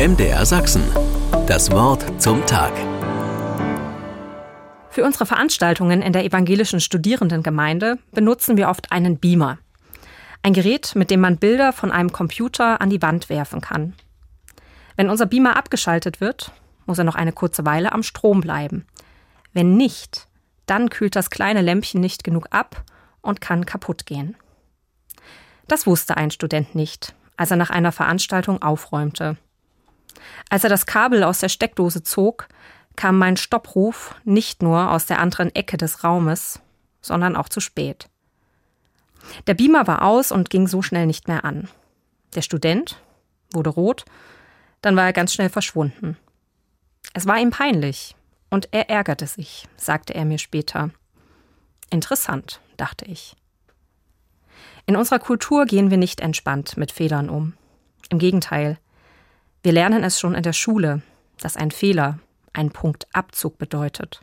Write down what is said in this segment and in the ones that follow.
MDR Sachsen. Das Wort zum Tag. Für unsere Veranstaltungen in der evangelischen Studierendengemeinde benutzen wir oft einen Beamer. Ein Gerät, mit dem man Bilder von einem Computer an die Wand werfen kann. Wenn unser Beamer abgeschaltet wird, muss er noch eine kurze Weile am Strom bleiben. Wenn nicht, dann kühlt das kleine Lämpchen nicht genug ab und kann kaputt gehen. Das wusste ein Student nicht, als er nach einer Veranstaltung aufräumte. Als er das Kabel aus der Steckdose zog, kam mein Stoppruf nicht nur aus der anderen Ecke des Raumes, sondern auch zu spät. Der Beamer war aus und ging so schnell nicht mehr an. Der Student wurde rot, dann war er ganz schnell verschwunden. Es war ihm peinlich und er ärgerte sich, sagte er mir später. Interessant, dachte ich. In unserer Kultur gehen wir nicht entspannt mit Fehlern um. Im Gegenteil, wir lernen es schon in der Schule, dass ein Fehler ein Punkt Abzug bedeutet.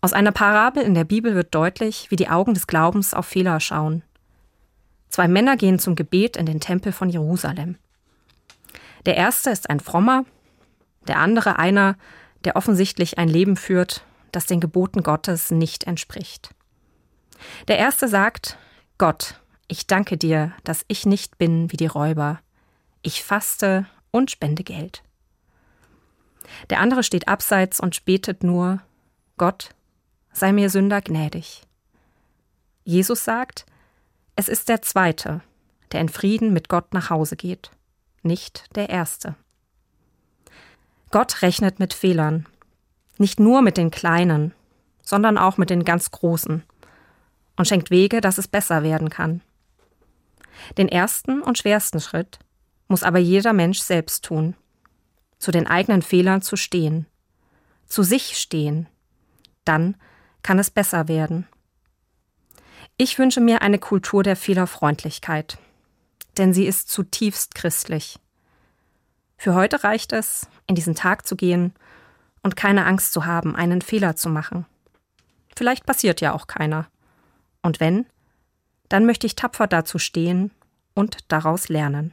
Aus einer Parabel in der Bibel wird deutlich, wie die Augen des Glaubens auf Fehler schauen. Zwei Männer gehen zum Gebet in den Tempel von Jerusalem. Der erste ist ein frommer, der andere einer, der offensichtlich ein Leben führt, das den Geboten Gottes nicht entspricht. Der erste sagt, Gott, ich danke dir, dass ich nicht bin wie die Räuber. Ich faste und spende Geld. Der andere steht abseits und betet nur, Gott, sei mir Sünder gnädig. Jesus sagt, es ist der Zweite, der in Frieden mit Gott nach Hause geht, nicht der Erste. Gott rechnet mit Fehlern, nicht nur mit den kleinen, sondern auch mit den ganz großen und schenkt Wege, dass es besser werden kann. Den ersten und schwersten Schritt muss aber jeder Mensch selbst tun zu den eigenen Fehlern zu stehen, zu sich stehen. Dann kann es besser werden. Ich wünsche mir eine Kultur der Fehlerfreundlichkeit, denn sie ist zutiefst christlich. Für heute reicht es, in diesen Tag zu gehen und keine Angst zu haben, einen Fehler zu machen. Vielleicht passiert ja auch keiner. Und wenn, dann möchte ich tapfer dazu stehen und daraus lernen.